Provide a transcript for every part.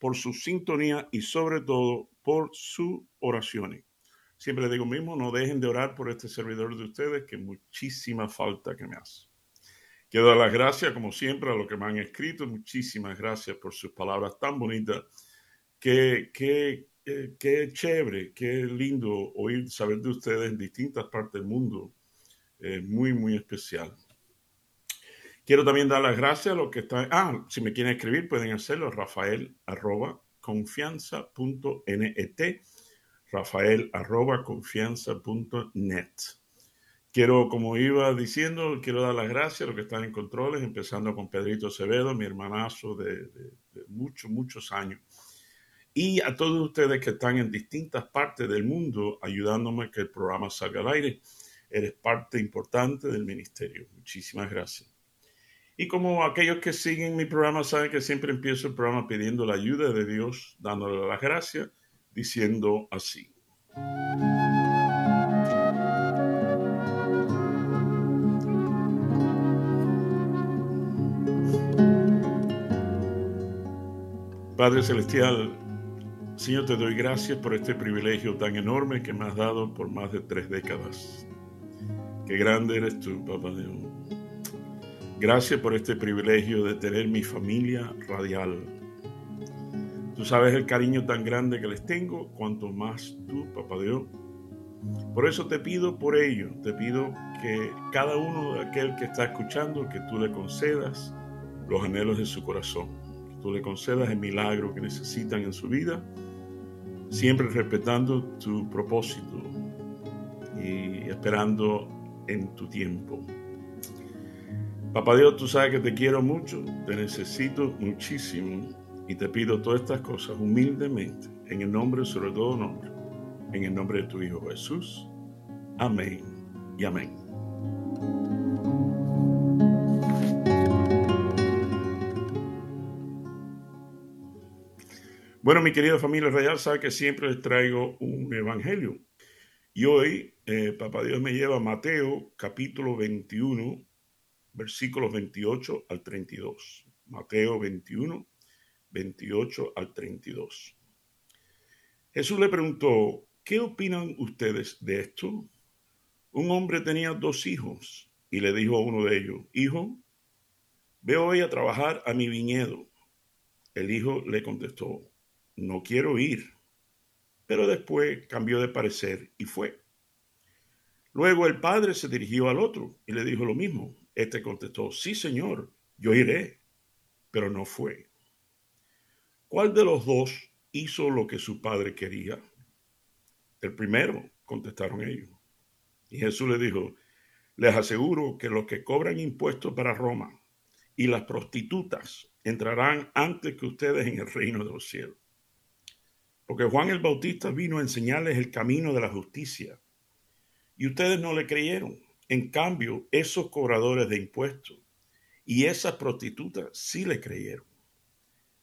por su sintonía y sobre todo por sus oraciones. Siempre les digo mismo, no dejen de orar por este servidor de ustedes, que muchísima falta que me hace. Quiero dar las gracias, como siempre, a los que me han escrito. Muchísimas gracias por sus palabras tan bonitas. Qué, qué, qué, chévere, qué lindo oír, saber de ustedes en distintas partes del mundo. Eh, muy, muy especial. Quiero también dar las gracias a los que están. Ah, si me quieren escribir, pueden hacerlo. Rafael arroba confianza.net. Rafael arroba confianza.net. Quiero, como iba diciendo, quiero dar las gracias a los que están en controles, empezando con Pedrito Acevedo, mi hermanazo de, de, muchos, muchos años. Y a todos ustedes que están en distintas partes del mundo ayudándome a que el programa salga al aire. Eres parte importante del ministerio. Muchísimas gracias. Y como aquellos que siguen mi programa saben que siempre empiezo el programa pidiendo la ayuda de Dios, dándole las gracias, diciendo así. Padre Celestial, Señor, te doy gracias por este privilegio tan enorme que me has dado por más de tres décadas. Qué grande eres tú, Papá Dios. Gracias por este privilegio de tener mi familia radial. Tú sabes el cariño tan grande que les tengo, cuanto más tú, Papá Dios. Por eso te pido por ello, te pido que cada uno de aquel que está escuchando, que tú le concedas los anhelos de su corazón, que tú le concedas el milagro que necesitan en su vida, siempre respetando tu propósito y esperando en tu tiempo. Papá Dios, tú sabes que te quiero mucho, te necesito muchísimo y te pido todas estas cosas humildemente, en el nombre, sobre todo nombre, en el nombre de tu Hijo Jesús. Amén y amén. Bueno, mi querida familia real, sabe que siempre les traigo un evangelio. Y hoy, eh, Papá Dios me lleva a Mateo capítulo 21, versículos 28 al 32. Mateo 21, 28 al 32. Jesús le preguntó, ¿qué opinan ustedes de esto? Un hombre tenía dos hijos y le dijo a uno de ellos, Hijo, ve hoy a trabajar a mi viñedo. El hijo le contestó, no quiero ir. Pero después cambió de parecer y fue. Luego el padre se dirigió al otro y le dijo lo mismo. Este contestó, sí, señor, yo iré, pero no fue. ¿Cuál de los dos hizo lo que su padre quería? El primero, contestaron ellos. Y Jesús le dijo, les aseguro que los que cobran impuestos para Roma y las prostitutas entrarán antes que ustedes en el reino de los cielos. Porque Juan el Bautista vino a enseñarles el camino de la justicia y ustedes no le creyeron. En cambio, esos cobradores de impuestos y esas prostitutas sí le creyeron.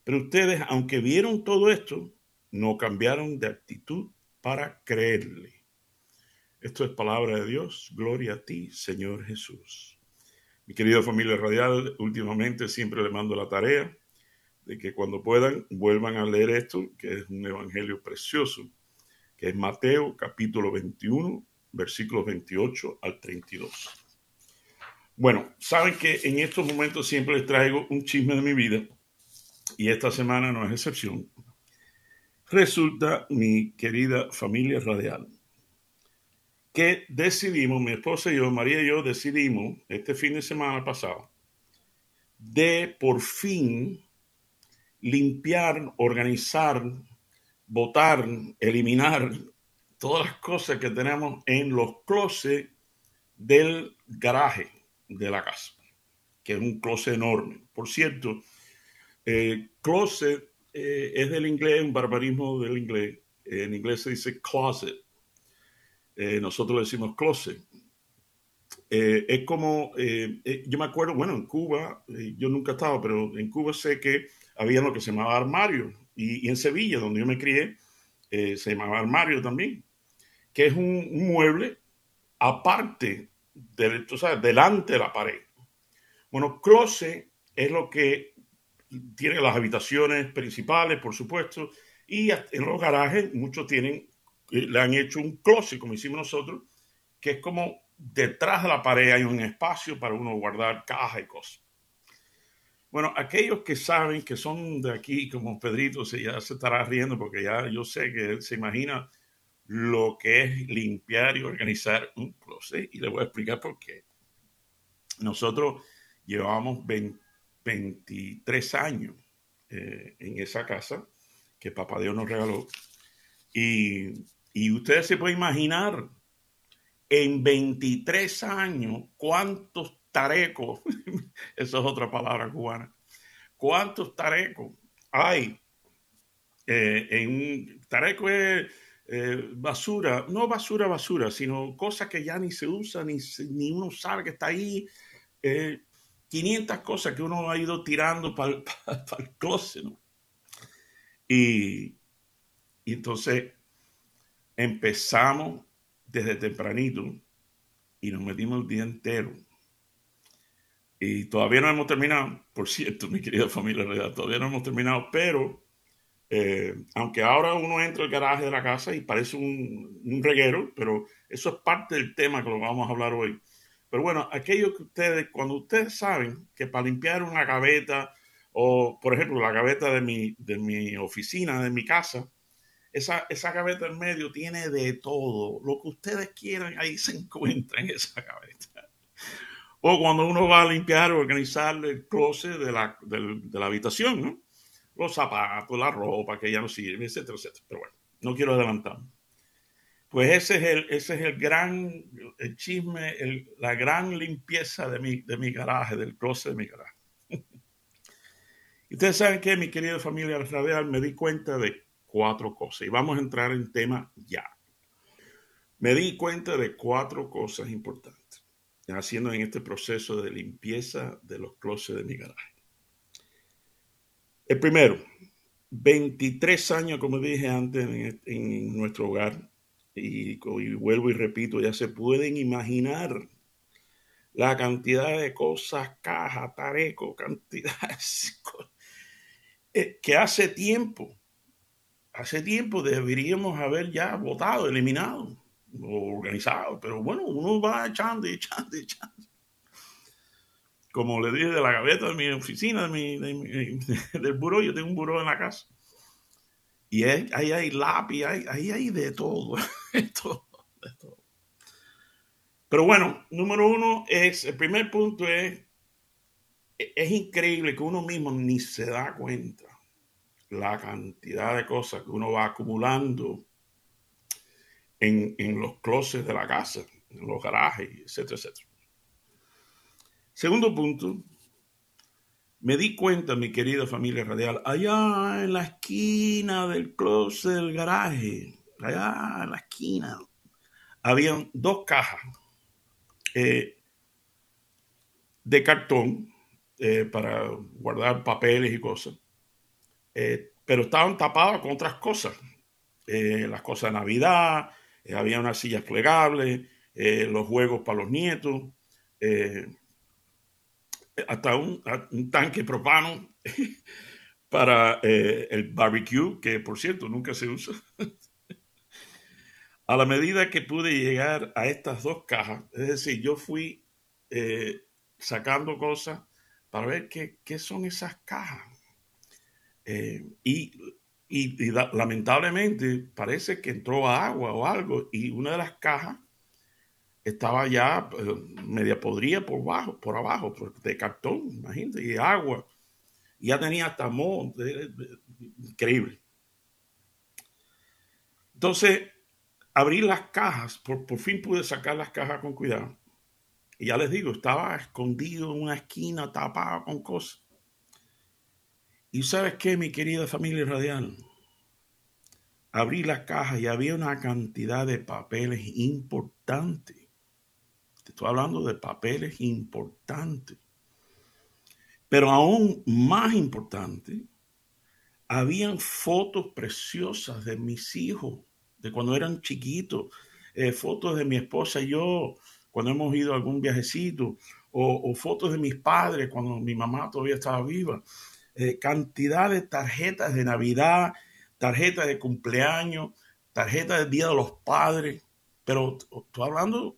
Pero ustedes, aunque vieron todo esto, no cambiaron de actitud para creerle. Esto es palabra de Dios. Gloria a ti, Señor Jesús. Mi querida familia radial, últimamente siempre le mando la tarea de que cuando puedan vuelvan a leer esto, que es un evangelio precioso, que es Mateo capítulo 21, versículos 28 al 32. Bueno, saben que en estos momentos siempre les traigo un chisme de mi vida y esta semana no es excepción. Resulta, mi querida familia radial, que decidimos, mi esposa y yo, María y yo, decidimos este fin de semana pasado de por fin limpiar, organizar, botar, eliminar todas las cosas que tenemos en los closets del garaje de la casa, que es un closet enorme. Por cierto, closet eh, es del inglés, un barbarismo del inglés. En inglés se dice closet. Eh, nosotros le decimos closet. Eh, es como, yo me acuerdo, bueno, en Cuba, yo nunca he estado, pero en Cuba sé que había lo que se llamaba armario. Y, en Sevilla, donde yo me crié, se llamaba armario también, que es un, mueble aparte, de, tú delante de la pared. Bueno, closet es lo que tiene las habitaciones principales, por supuesto, y en los garajes muchos tienen, eh, le han hecho un closet, como hicimos nosotros, que es como detrás de la pared hay un espacio para uno guardar cajas y cosas. Bueno, aquellos que saben que son de aquí, como Pedrito, se ya se estará riendo porque ya yo sé que se imagina lo que es limpiar y organizar un closet y le voy a explicar por qué. Nosotros llevamos 23 años eh, en esa casa que Papá Dios nos regaló. Y, y ustedes se pueden imaginar en 23 años cuántos tarecos, eso es otra palabra cubana, cuántos tarecos hay eh, en tareco es eh, basura, no basura, basura, sino cosas que ya ni se usa, ni, ni uno sabe que está ahí. 500 cosas que uno ha ido tirando para el closet, ¿no? Y, entonces empezamos desde tempranito y nos metimos el día entero. Y todavía no hemos terminado, por cierto, mi querida familia todavía no hemos terminado, pero eh, aunque ahora uno entra al garaje de la casa y parece un, reguero, pero eso es parte del tema que lo vamos a hablar hoy. Pero bueno, aquello que ustedes, cuando ustedes saben que para limpiar una gaveta o, por ejemplo, la gaveta de mi, de mi oficina, de mi casa, esa, esa gaveta en medio tiene de todo. Lo que ustedes quieran, ahí se encuentra en esa gaveta. O cuando uno va a limpiar o organizar el closet de la, de, la habitación, ¿no? Los zapatos, la ropa que ya no sirve, etcétera, etcétera. Pero bueno, no quiero adelantar. Pues ese es el, ese es el gran chisme, la gran limpieza de mi, de mi garaje, del closet de mi garaje. Ustedes saben que, mi querida familia radial, me di cuenta de cuatro cosas y vamos a entrar en tema ya. Me di cuenta de cuatro cosas importantes haciendo en este proceso de limpieza de los closets de mi garaje. El primero, 23 años, como dije antes, en, nuestro hogar, y, vuelvo y repito, ya se pueden imaginar la cantidad de cosas, cajas, tareco, cantidades, eh, que hace tiempo, hace tiempo deberíamos haber ya votado, eliminado organizado, pero bueno, uno va echando y echando echando. Como le dije de la gaveta de mi oficina, de mi, del buró, yo tengo un buró en la casa. Y ahí hay lápiz, ahí hay de todo, de todo, de todo. Pero bueno, número uno es, el primer punto es, es increíble que uno mismo ni se da cuenta la cantidad de cosas que uno va acumulando en, los closets de la casa, en los garajes, etcétera, etcétera. Segundo punto, me di cuenta, mi querida familia radial, allá en la esquina del closet del garaje, allá en la esquina, habían dos cajas eh, de cartón eh, para guardar papeles y cosas. Eh, pero estaban tapados con otras cosas. Eh, las cosas de Navidad, eh, había unas sillas plegables, los juegos para los nietos, hasta un, un, tanque propano para el barbecue, que por cierto nunca se usa. a la medida que pude llegar a estas dos cajas, es decir, yo fui sacando cosas para ver qué, qué son esas cajas eh, y, lamentablemente parece que entró agua o algo y una de las cajas estaba ya eh, media podrida por abajo, por abajo, de cartón, imagínate, y agua. Y ya tenía hasta moho, increíble. Entonces, abrí las cajas, por, por fin pude sacar las cajas con cuidado. Y ya les digo, estaba escondido en una esquina, tapado con cosas. Y sabes qué, mi querida familia radial, abrí la caja y había una cantidad de papeles importantes. Estoy hablando de papeles importantes. Pero aún más importante, habían fotos preciosas de mis hijos, de cuando eran chiquitos, eh, fotos de mi esposa y yo, cuando hemos ido a algún viajecito, o, fotos de mis padres cuando mi mamá todavía estaba viva. Eh, cantidad de tarjetas de Navidad, tarjetas de cumpleaños, tarjetas del Día de los Padres, pero estoy hablando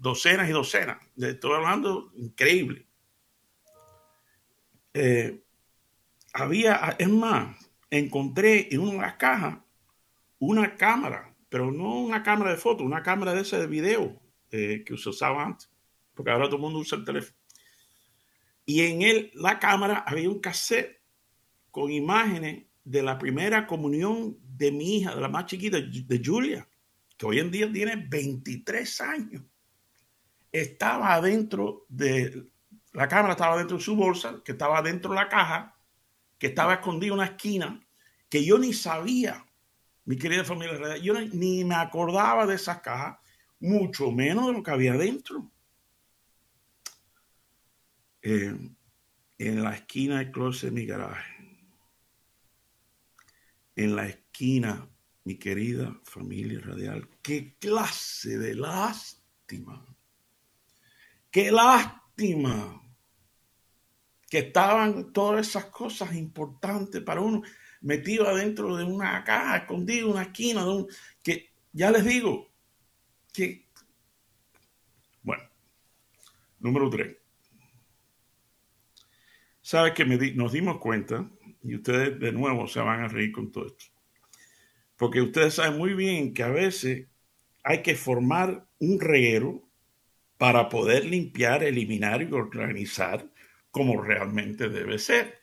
docenas y docenas, estoy hablando increíble. Eh, había, es más, encontré en una de las cajas una cámara, pero no una cámara de foto, una cámara de ese de video eh, que se usaba antes, porque ahora todo el mundo usa el teléfono. Y en él, la cámara, había un cassette con imágenes de la primera comunión de mi hija, de la más chiquita, de Julia, que hoy en día tiene 23 años. Estaba adentro de, la cámara estaba dentro de su bolsa, que estaba dentro de la caja, que estaba escondida en una esquina, que yo ni sabía, mi querida familia, yo ni me acordaba de esa caja, mucho menos de lo que había dentro. Eh, en la esquina del closet de mi garaje, en la esquina, mi querida familia radial, qué clase de lástima, qué lástima que estaban todas esas cosas importantes para uno metido adentro de una caja, escondido en una esquina, de un, que ya les digo, que, bueno, número tres. Sabe que nos dimos cuenta, y ustedes de nuevo se van a reír con todo esto, porque ustedes saben muy bien que a veces hay que formar un reguero para poder limpiar, eliminar y organizar como realmente debe ser.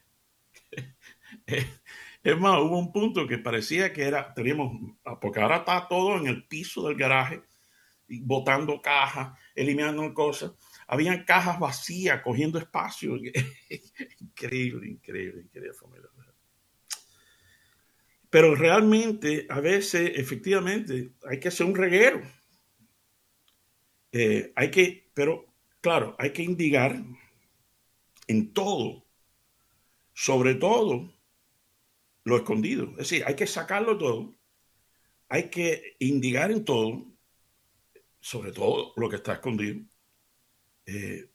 Es más, hubo un punto que parecía que era, teníamos, porque ahora está todo en el piso del garaje, botando cajas, eliminando cosas. Habían cajas vacías, cogiendo espacio. increíble, increíble, increíble Pero realmente, a veces, efectivamente, hay que hacer un reguero. Eh, hay que, pero claro, hay que indigar en todo, sobre todo lo escondido. Es decir, hay que sacarlo todo, hay que indigar en todo, sobre todo lo que está escondido. Eh,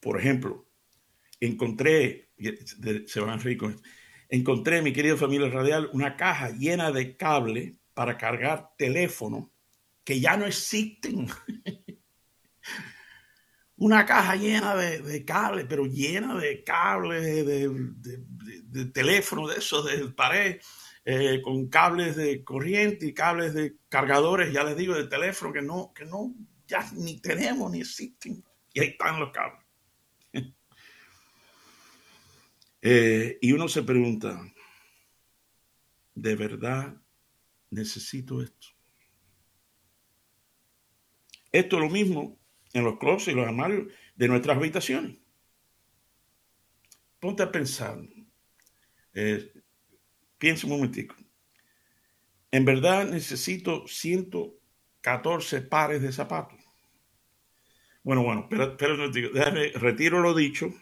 por ejemplo, encontré, se van esto, encontré, mi querida familia radial, una caja llena de cable para cargar teléfono que ya no existen. una caja llena de, cables, pero llena de cables, de, teléfono, de esos, de pared, eh, con cables de corriente y cables de cargadores, ya les digo, de teléfono que no, que no, ya ni tenemos ni existen. Y ahí están los cables. Eh, y uno se pregunta, ¿de verdad necesito esto? Esto es lo mismo en los closets y los armarios de nuestras habitaciones. Ponte a pensar. Eh, piensa un momentico. En verdad necesito 114 pares de zapatos. Bueno, bueno, pero, pero déjame, retiro lo dicho,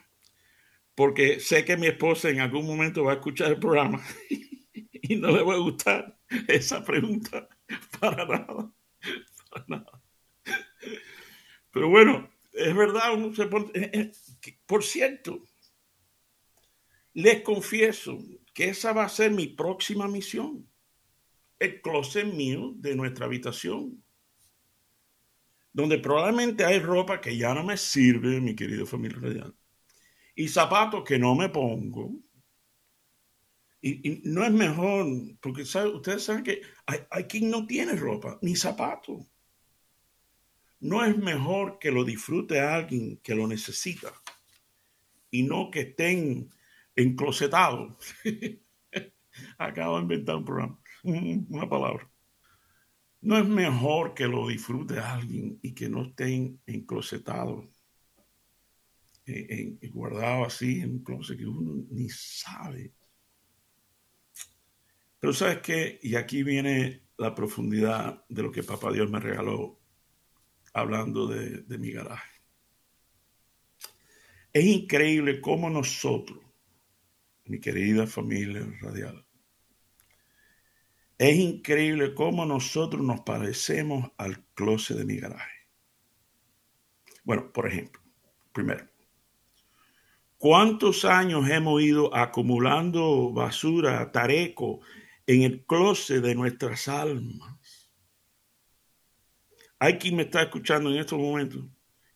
porque sé que mi esposa en algún momento va a escuchar el programa y no le va a gustar esa pregunta para nada. Para nada. Pero bueno, es verdad, eh, eh, por cierto, les confieso que esa va a ser mi próxima misión. El closet mío de nuestra habitación. Donde probablemente hay ropa que ya no me sirve, mi querido familia real. Y zapatos que no me pongo. Y, no es mejor, porque ustedes saben que hay, hay quien no tiene ropa ni zapatos. ¿No es mejor que lo disfrute alguien que lo necesita y no que estén enclosetados? Acabo de inventar un programa, una palabra. ¿No es mejor que lo disfrute alguien y que no estén enclosetados, eh, guardados así en un closet que uno ni sabe? Pero sabes qué, y aquí viene la profundidad de lo que Papá Dios me regaló hablando de, de mi garaje. Es increíble cómo nosotros, mi querida familia radial, es increíble cómo nosotros nos parecemos al closet de mi garaje. Bueno, por ejemplo, primero, ¿cuántos años hemos ido acumulando basura, tareco en el closet de nuestras almas? Hay quien me está escuchando en estos momentos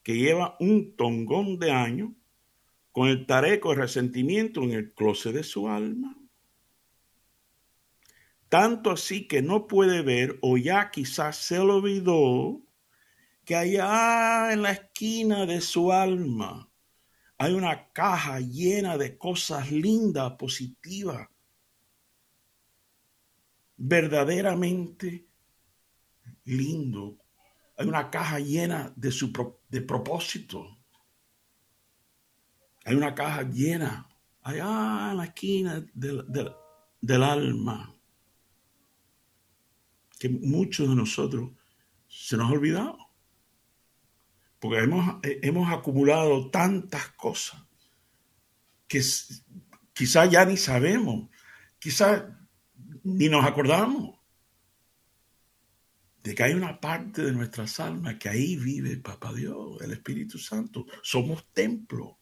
que lleva un tongón de años con el tareco de resentimiento en el closet de su alma. Tanto así que no puede ver o ya quizás se lo olvidó que allá en la esquina de su alma hay una caja llena de cosas lindas, positivas, verdaderamente lindo. Hay una caja llena de, su, de propósito hay una caja llena allá en la esquina del, alma que muchos de nosotros se nos ha olvidado. Porque hemos, hemos acumulado tantas cosas que quizás ya ni sabemos, quizás ni nos acordamos de que hay una parte de nuestras almas que ahí vive Papá Dios, el Espíritu Santo. Somos templo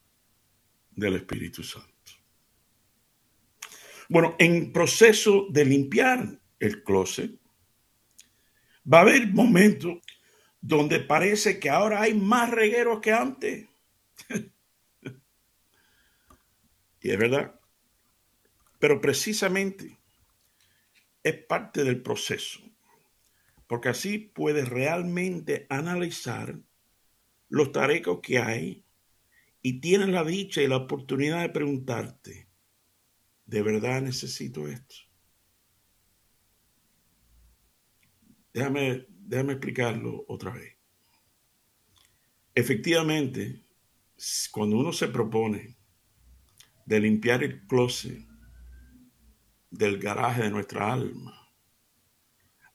del Espíritu Santo. Bueno, en proceso de limpiar el closet, va a haber momentos donde parece que ahora hay más regueros que antes. y es verdad. Pero precisamente es parte del proceso, porque así puedes realmente analizar los tarecos que hay y tienes la dicha y la oportunidad de preguntarte, ¿de verdad necesito esto? Déjame, déjame explicarlo otra vez. Efectivamente, cuando uno se propone de limpiar el closet del garaje de nuestra alma,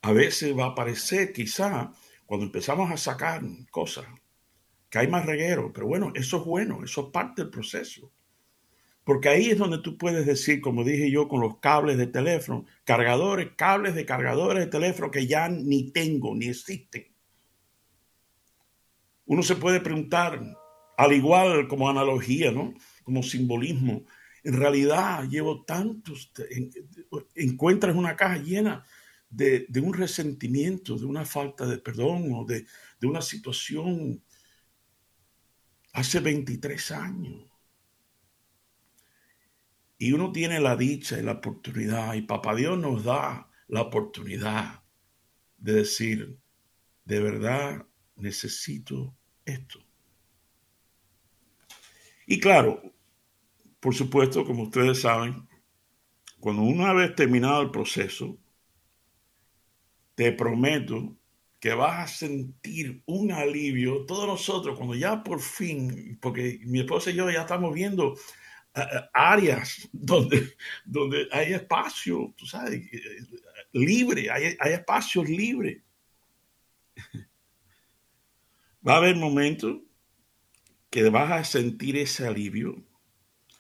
a veces va a aparecer quizá cuando empezamos a sacar cosas que hay más reguero, pero bueno, eso es bueno, eso es parte del proceso. Porque ahí es donde tú puedes decir, como dije yo, con los cables de teléfono, cargadores, cables de cargadores de teléfono que ya ni tengo, ni existen. Uno se puede preguntar, al igual como analogía, ¿no? Como simbolismo, en realidad llevo tantos, encuentras una caja llena de, un resentimiento, de una falta de perdón o de, de una situación hace 23 años. Y uno tiene la dicha y la oportunidad, y Papá Dios nos da la oportunidad de decir, de verdad necesito esto. Y claro, por supuesto, como ustedes saben, cuando una vez terminado el proceso, te prometo que vas a sentir un alivio. Todos nosotros, cuando ya por fin, porque mi esposa y yo ya estamos viendo eh, eh, áreas donde, donde hay espacio, tú sabes, eh, libre, hay, hay espacios libres. Va a haber momentos que vas a sentir ese alivio,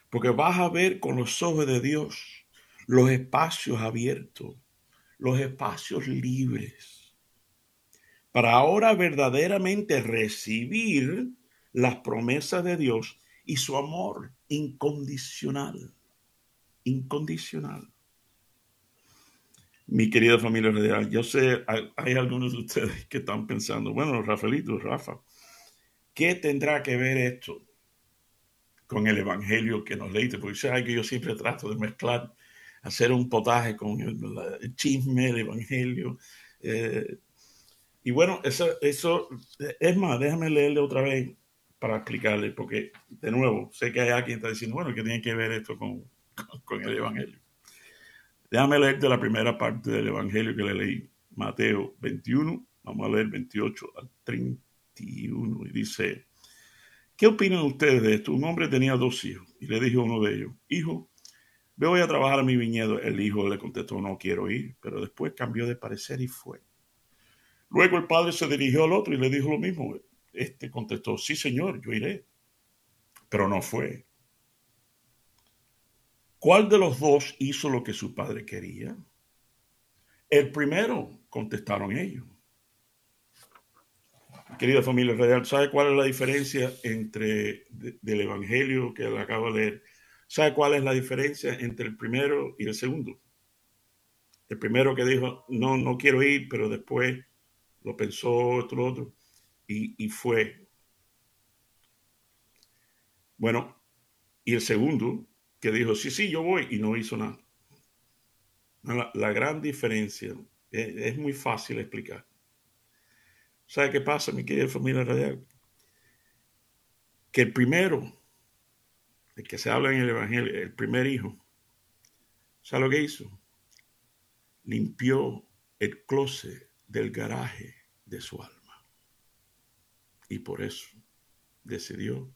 porque vas a ver con los ojos de Dios los espacios abiertos, los espacios libres para ahora verdaderamente recibir las promesas de Dios y su amor incondicional. Incondicional. Mi querida familia yo sé, hay, algunos de ustedes que están pensando, bueno, Rafaelito, Rafa, ¿qué tendrá que ver esto con el evangelio que nos leíste? Porque yo siempre trato de mezclar, hacer un potaje con el, chisme, el evangelio. Eh, y bueno, eso, eso, es más, déjame leerle otra vez para explicarle, porque de nuevo, sé que hay alguien que está diciendo, bueno, ¿qué tiene que ver esto con, con el Evangelio? Déjame leerte la primera parte del Evangelio que le leí, Mateo 21, vamos a leer 28 al 31, y dice, ¿qué opinan ustedes de esto? Un hombre tenía dos hijos y le dijo a uno de ellos, hijo, me voy a trabajar a mi viñedo. El hijo le contestó, no quiero ir, pero después cambió de parecer y fue. Luego el padre se dirigió al otro y le dijo lo mismo. Este contestó, sí señor, yo iré, pero no fue. ¿Cuál de los dos hizo lo que su padre quería? El primero, contestaron ellos. Querida familia real, ¿sabe cuál es la diferencia entre del evangelio que le acabo de leer? ¿Sabe cuál es la diferencia entre el primero y el segundo? El primero que dijo, no, no quiero ir, pero después lo pensó otro, otro, y, y fue. Bueno, y el segundo que dijo, sí, sí, yo voy, y no hizo nada. La, gran diferencia es, muy fácil explicar. ¿Sabe qué pasa, mi querida familia radial? Que el primero, el que se habla en el Evangelio, el primer hijo, ¿sabe lo que hizo? Limpió el closet del garaje de su alma. Y por eso decidió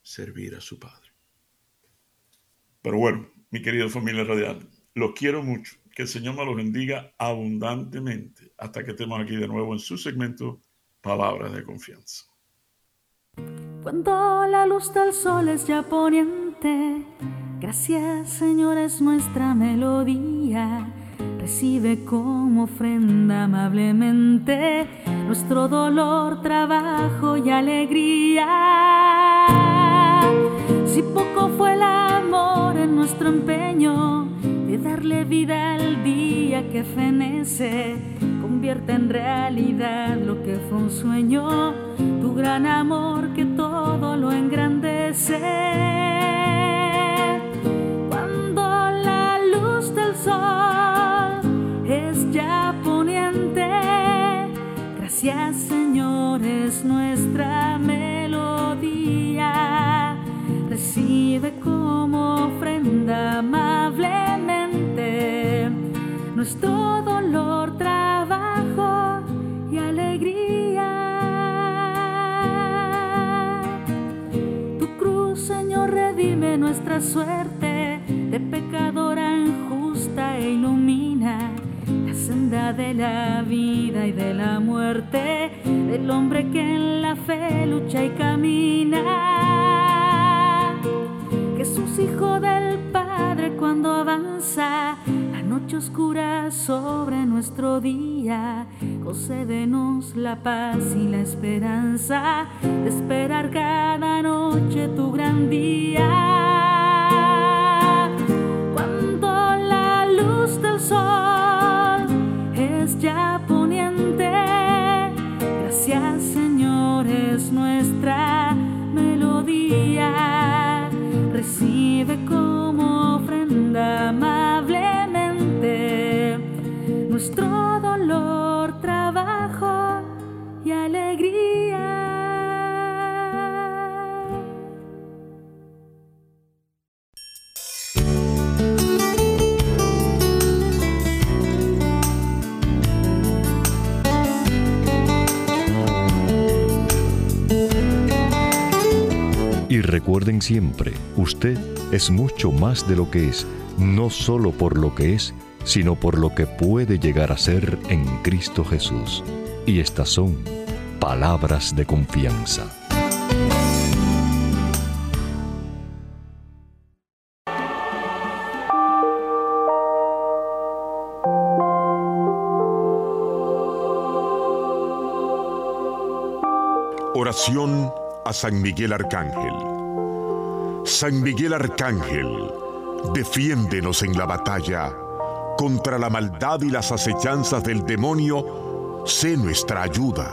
servir a su padre. Pero bueno, mi querida familia radial, los quiero mucho. Que el Señor me los bendiga abundantemente hasta que estemos aquí de nuevo en su segmento Palabras de Confianza. Cuando la luz del sol es ya gracias Señor es nuestra melodía. Recibe como ofrenda amablemente nuestro dolor, trabajo y alegría. Si poco fue el amor en nuestro empeño de darle vida al día que fenece, convierte en realidad lo que fue un sueño, tu gran amor que todo lo engrandece. Amablemente nuestro dolor, trabajo y alegría. Tu cruz, Señor, redime nuestra suerte de pecadora injusta e ilumina la senda de la vida y de la muerte del hombre que en la fe lucha y camina. Cuando avanza la noche oscura sobre nuestro día, concédenos la paz y la esperanza de esperar cada noche tu gran día. Cuando la luz del sol es ya poniente, gracias Señor es nuestra recuerden siempre, usted es mucho más de lo que es, no solo por lo que es, sino por lo que puede llegar a ser en Cristo Jesús. Y estas son palabras de confianza. Oración a San Miguel Arcángel. San Miguel Arcángel, defiéndenos en la batalla. Contra la maldad y las acechanzas del demonio, sé nuestra ayuda.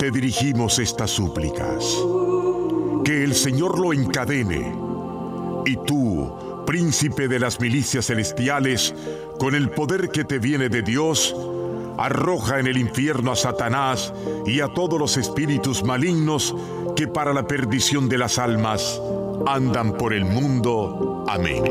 Te dirigimos estas súplicas. Que el Señor lo encadene. Y tú, príncipe de las milicias celestiales, con el poder que te viene de Dios, arroja en el infierno a Satanás y a todos los espíritus malignos que para la perdición de las almas andan por el mundo. Amén.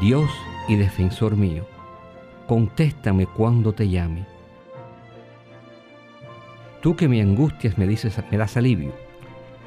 Dios y defensor mío, contéstame cuando te llame. Tú que me angustias me dices, me das alivio.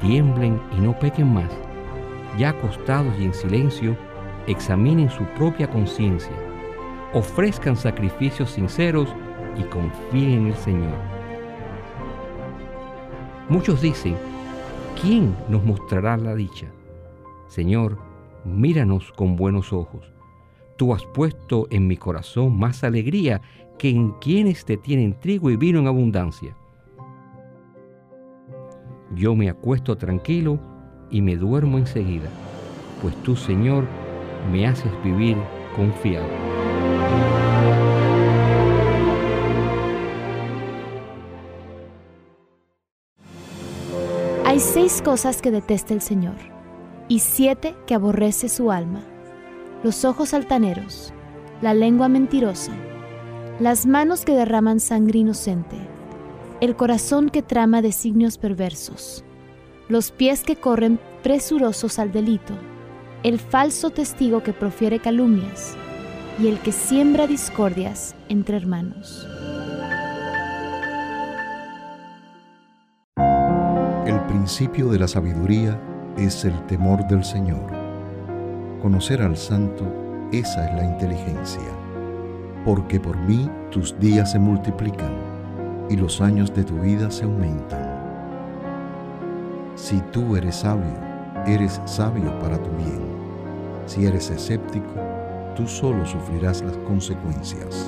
Tiemblen y no pequen más. Ya acostados y en silencio, examinen su propia conciencia. Ofrezcan sacrificios sinceros y confíen en el Señor. Muchos dicen, ¿quién nos mostrará la dicha? Señor, míranos con buenos ojos Tú has puesto en mi corazón más alegría que en quienes te tienen trigo y vino en abundancia. Yo me acuesto tranquilo y me duermo enseguida, pues tú, Señor, me haces vivir confiado. Hay seis cosas que detesta el Señor y siete que aborrece su alma los ojos altaneros, la lengua mentirosa, las manos que derraman sangre inocente, el corazón que trama designios perversos, los pies que corren presurosos al delito, el falso testigo que profiere calumnias y el que siembra discordias entre hermanos. El principio de la sabiduría es el temor del Señor Conocer al santo, esa es la inteligencia. Porque por mí tus días se multiplican y los años de tu vida se aumentan. Si tú eres sabio, eres sabio para tu bien. Si eres escéptico, tú solo sufrirás las consecuencias.